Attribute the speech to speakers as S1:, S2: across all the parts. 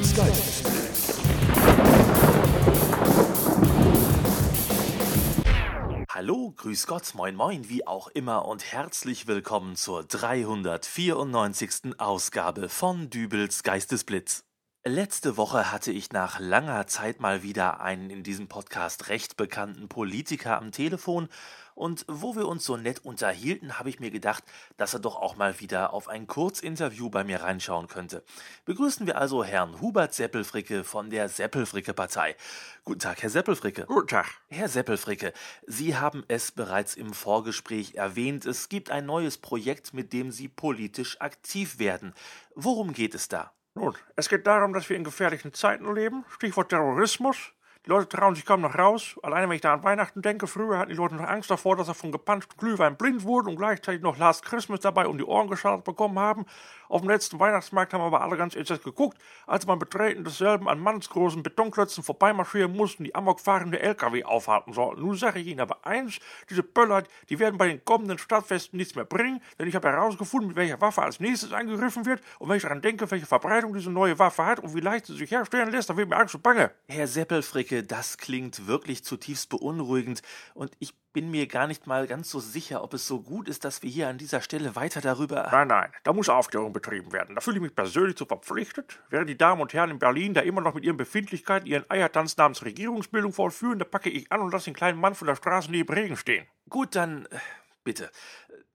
S1: Geistesblitz.
S2: Hallo, grüß Gott, moin moin, wie auch immer und herzlich willkommen zur 394. Ausgabe von Dübels Geistesblitz. Letzte Woche hatte ich nach langer Zeit mal wieder einen in diesem Podcast recht bekannten Politiker am Telefon und wo wir uns so nett unterhielten, habe ich mir gedacht, dass er doch auch mal wieder auf ein Kurzinterview bei mir reinschauen könnte. Begrüßen wir also Herrn Hubert Seppelfricke von der Seppelfricke-Partei. Guten Tag, Herr Seppelfricke.
S3: Guten Tag.
S2: Herr Seppelfricke, Sie haben es bereits im Vorgespräch erwähnt, es gibt ein neues Projekt, mit dem Sie politisch aktiv werden. Worum geht es da?
S3: Nun, es geht darum, dass wir in gefährlichen Zeiten leben. Stichwort Terrorismus. Die Leute trauen sich kaum noch raus. Alleine wenn ich da an Weihnachten denke, früher hatten die Leute noch Angst davor, dass sie von gepanschten Glühwein blind wurden und gleichzeitig noch Last Christmas dabei um die Ohren geschallert bekommen haben. Auf dem letzten Weihnachtsmarkt haben aber alle ganz entsetzt geguckt, als beim Betreten desselben an mannsgroßen Betonklötzen vorbeimarschieren mussten, die amokfahrende LKW aufhalten sollten. Nun sage ich Ihnen aber eins, diese Böller, die werden bei den kommenden Stadtfesten nichts mehr bringen, denn ich habe herausgefunden, mit welcher Waffe als nächstes angegriffen wird und wenn ich daran denke, welche Verbreitung diese neue Waffe hat und wie leicht sie sich herstellen lässt, dann wird mir Angst und Bange.
S2: Herr Seppelfricke, das klingt wirklich zutiefst beunruhigend und ich bin mir gar nicht mal ganz so sicher, ob es so gut ist, dass wir hier an dieser Stelle weiter darüber.
S3: Nein, nein, da muss Aufklärung betrieben werden. Da fühle ich mich persönlich zu verpflichtet. Während die Damen und Herren in Berlin da immer noch mit ihren Befindlichkeiten ihren Eiertanz namens Regierungsbildung vollführen, da packe ich an und lasse den kleinen Mann von der Straße neben Regen stehen.
S2: Gut, dann äh, bitte.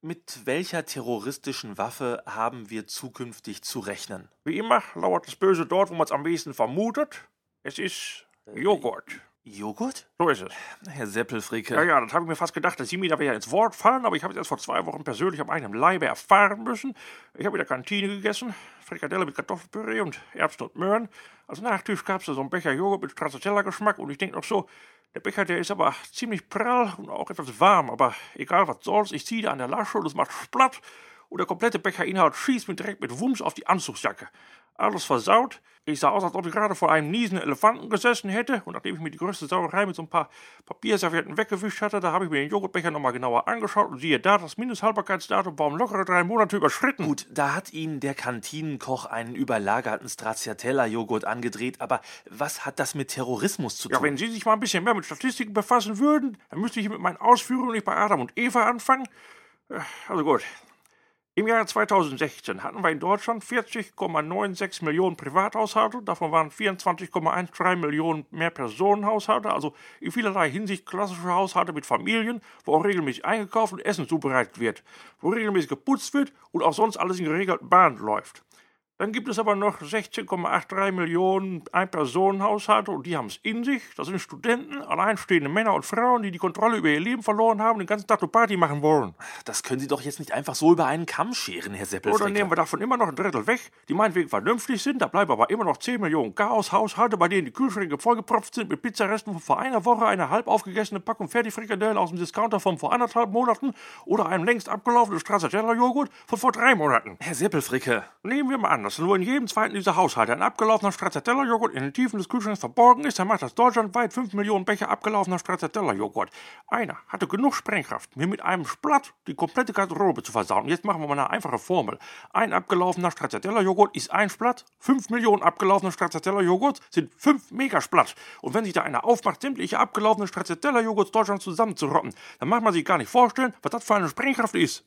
S2: Mit welcher terroristischen Waffe haben wir zukünftig zu rechnen?
S3: Wie immer lauert das Böse dort, wo man es am wenigsten vermutet. Es ist Joghurt.
S2: Joghurt?
S3: So ist es.
S2: Herr Seppelfricke.
S3: Ja, ja, das habe ich mir fast gedacht, dass Sie mir da wieder ins Wort fallen, aber ich habe es erst vor zwei Wochen persönlich am eigenen Leibe erfahren müssen. Ich habe in der Kantine gegessen, Frikadelle mit Kartoffelpüree und Erbsen und Möhren. Als Nachtisch gab es da so einen Becher Joghurt mit Stracciatella-Geschmack und ich denke noch so, der Becher, der ist aber ziemlich prall und auch etwas warm, aber egal was soll's, ich ziehe da an der Lasche und es macht splatt und der komplette Becherinhalt schießt mir direkt mit Wumms auf die Anzugsjacke. Alles versaut. Ich sah aus, als ob ich gerade vor einem niesenden Elefanten gesessen hätte. Und nachdem ich mir die größte Sauerei mit so ein paar Papierservietten weggewischt hatte, da habe ich mir den Joghurtbecher nochmal genauer angeschaut und siehe da, das Mindesthaltbarkeitsdatum war um lockere drei Monate überschritten.
S2: Gut, da hat Ihnen der Kantinenkoch einen überlagerten Stracciatella-Joghurt angedreht, aber was hat das mit Terrorismus zu tun?
S3: Ja, wenn Sie sich mal ein bisschen mehr mit Statistiken befassen würden, dann müsste ich mit meinen Ausführungen nicht bei Adam und Eva anfangen. Äh, Also gut. Im Jahr 2016 hatten wir in Deutschland 40,96 Millionen Privathaushalte, davon waren 24,13 Millionen mehr Personenhaushalte, also in vielerlei Hinsicht klassische Haushalte mit Familien, wo auch regelmäßig eingekauft und Essen zubereitet wird, wo regelmäßig geputzt wird und auch sonst alles in geregelten Bahnen läuft. Dann gibt es aber noch 16,83 Millionen Ein-Personen-Haushalte und die haben es in sich. Das sind Studenten, alleinstehende Männer und Frauen, die die Kontrolle über ihr Leben verloren haben und den ganzen Tag nur Party machen wollen.
S2: Das können Sie doch jetzt nicht einfach so über einen Kamm scheren, Herr Seppelfricke.
S3: Oder nehmen wir davon immer noch ein Drittel weg, die meinetwegen vernünftig sind, da bleiben aber immer noch 10 Millionen Chaos-Haushalte, bei denen die Kühlschränke vollgepropft sind mit Pizzaresten von vor einer Woche, einer halb aufgegessene Packung Fertigfrikadellen aus dem Discounter von vor anderthalb Monaten oder einem längst abgelaufenen Stracciatella-Joghurt von vor drei Monaten.
S2: Herr Seppelfricke,
S3: Nehmen wir mal an, dass nur in jedem zweiten dieser Haushalte ein abgelaufener Stracciatella-Joghurt in den Tiefen des Kühlschranks verborgen ist, dann macht das deutschlandweit 5 Millionen Becher abgelaufener Stracciatella-Joghurt. Einer hatte genug Sprengkraft, mir mit einem Splatt die komplette Garderobe zu versauen. Jetzt machen wir mal eine einfache Formel. Ein abgelaufener Stracciatella-Joghurt ist ein Splatt, 5 Millionen abgelaufene Stracciatella-Joghurt sind 5 Megasplatt. Und wenn sich da einer aufmacht, sämtliche abgelaufene Stracciatella-Joghurts Deutschland zusammenzurotten, dann macht man sich gar nicht vorstellen, was das für eine Sprengkraft ist.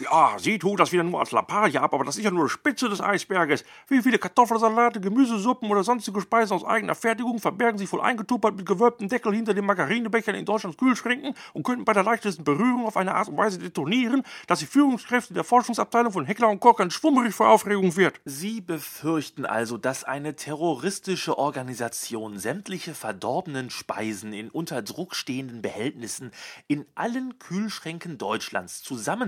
S3: Ja, sie tut das wieder nur als Lappalie ab, aber das ist ja nur die Spitze des Eisberges. Wie viele Kartoffelsalate, Gemüsesuppen oder sonstige Speisen aus eigener Fertigung verbergen sich wohl eingetuppert mit gewölbtem Deckel hinter den Margarinebechern in Deutschlands Kühlschränken und könnten bei der leichtesten Berührung auf eine Art und Weise detonieren, dass die Führungskräfte der Forschungsabteilung von Heckler und Koch ganz schwummerig vor Aufregung wird.
S2: Sie befürchten also, dass eine terroristische Organisation sämtliche verdorbenen Speisen in unter Druck stehenden Behältnissen in allen Kühlschränken Deutschlands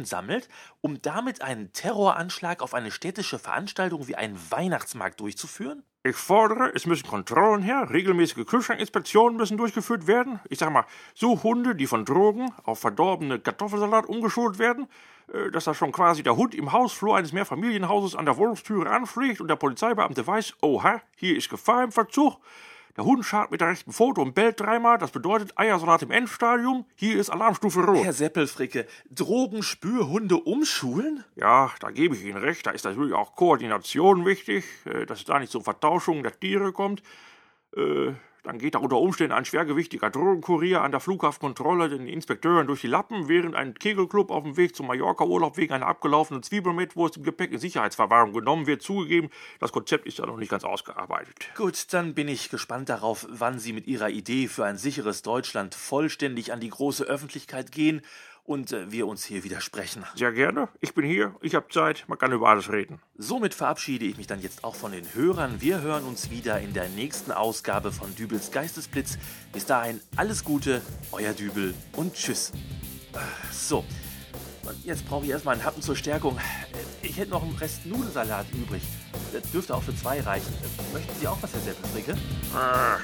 S2: zusammensammelt, um damit einen Terroranschlag auf eine städtische Veranstaltung wie einen Weihnachtsmarkt durchzuführen?
S3: Ich fordere, es müssen Kontrollen her, regelmäßige Kühlschrankinspektionen müssen durchgeführt werden. Ich sag mal, so Hunde, die von Drogen auf verdorbene Kartoffelsalat umgeschult werden, äh, dass da schon quasi der Hund im Hausflur eines Mehrfamilienhauses an der Wohnungstüre anfliegt und der Polizeibeamte weiß, oha, hier ist Gefahr im Verzug. Der Hund schart mit der rechten Foto und bellt dreimal. Das bedeutet Eiersalat im Endstadium. Hier ist Alarmstufe Rot.
S2: Herr Seppelfricke, Drogenspürhunde umschulen?
S3: Ja, da gebe ich Ihnen recht. Da ist natürlich auch Koordination wichtig, äh, dass es da nicht zu Vertauschungen der Tiere kommt. Äh, dann geht da unter Umständen ein schwergewichtiger Drogenkurier an der Flughafenkontrolle den Inspekteuren durch die Lappen, während ein Kegelclub auf dem Weg zum Mallorca-Urlaub wegen einer abgelaufenen Zwiebelmetwurst im Gepäck in Sicherheitsverwahrung genommen wird. Zugegeben, das Konzept ist ja noch nicht ganz ausgearbeitet.
S2: Gut, dann bin ich gespannt darauf, wann Sie mit Ihrer Idee für ein sicheres Deutschland vollständig an die große Öffentlichkeit gehen und äh, wir uns hier widersprechen.
S3: Sehr gerne. Ich bin hier, ich habe Zeit, man kann über alles reden.
S2: Somit verabschiede ich mich dann jetzt auch von den Hörern. Wir hören uns wieder in der nächsten Ausgabe von Dübels Geistesblitz. Bis dahin alles Gute, euer Dübel und tschüss. Äh, So, und jetzt brauche ich erstmal einen Happen zur Stärkung. Äh, Ich hätte noch einen Rest Nudelsalat übrig. Das dürfte auch für zwei reichen. Äh, Möchten Sie auch was, Herr Seppelfricke?
S3: Ach,